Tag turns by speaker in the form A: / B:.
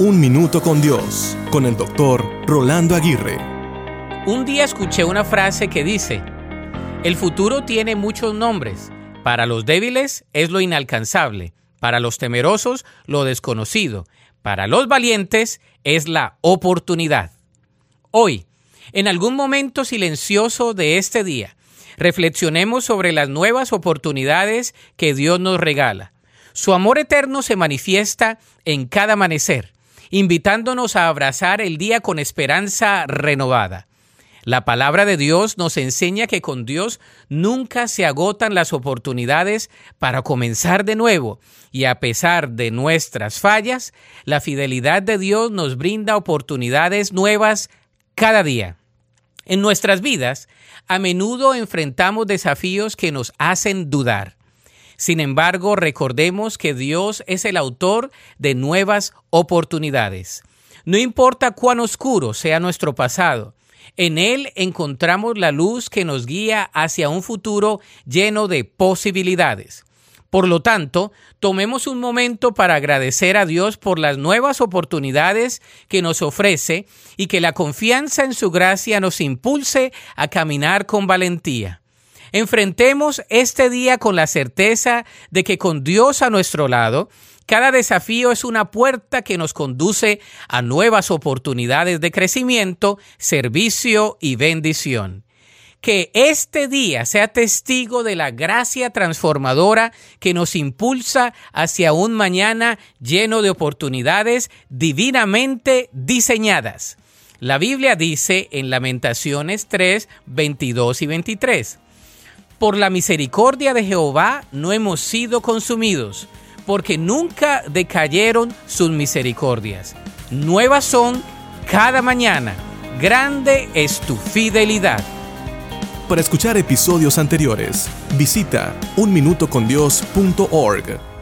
A: Un Minuto con Dios, con el doctor Rolando Aguirre.
B: Un día escuché una frase que dice, el futuro tiene muchos nombres. Para los débiles es lo inalcanzable, para los temerosos lo desconocido, para los valientes es la oportunidad. Hoy, en algún momento silencioso de este día, reflexionemos sobre las nuevas oportunidades que Dios nos regala. Su amor eterno se manifiesta en cada amanecer invitándonos a abrazar el día con esperanza renovada. La palabra de Dios nos enseña que con Dios nunca se agotan las oportunidades para comenzar de nuevo y a pesar de nuestras fallas, la fidelidad de Dios nos brinda oportunidades nuevas cada día. En nuestras vidas, a menudo enfrentamos desafíos que nos hacen dudar. Sin embargo, recordemos que Dios es el autor de nuevas oportunidades. No importa cuán oscuro sea nuestro pasado, en Él encontramos la luz que nos guía hacia un futuro lleno de posibilidades. Por lo tanto, tomemos un momento para agradecer a Dios por las nuevas oportunidades que nos ofrece y que la confianza en su gracia nos impulse a caminar con valentía. Enfrentemos este día con la certeza de que con Dios a nuestro lado, cada desafío es una puerta que nos conduce a nuevas oportunidades de crecimiento, servicio y bendición. Que este día sea testigo de la gracia transformadora que nos impulsa hacia un mañana lleno de oportunidades divinamente diseñadas. La Biblia dice en Lamentaciones 3, 22 y 23. Por la misericordia de Jehová no hemos sido consumidos, porque nunca decayeron sus misericordias. Nuevas son cada mañana. Grande es tu fidelidad.
A: Para escuchar episodios anteriores, visita unminutocondios.org.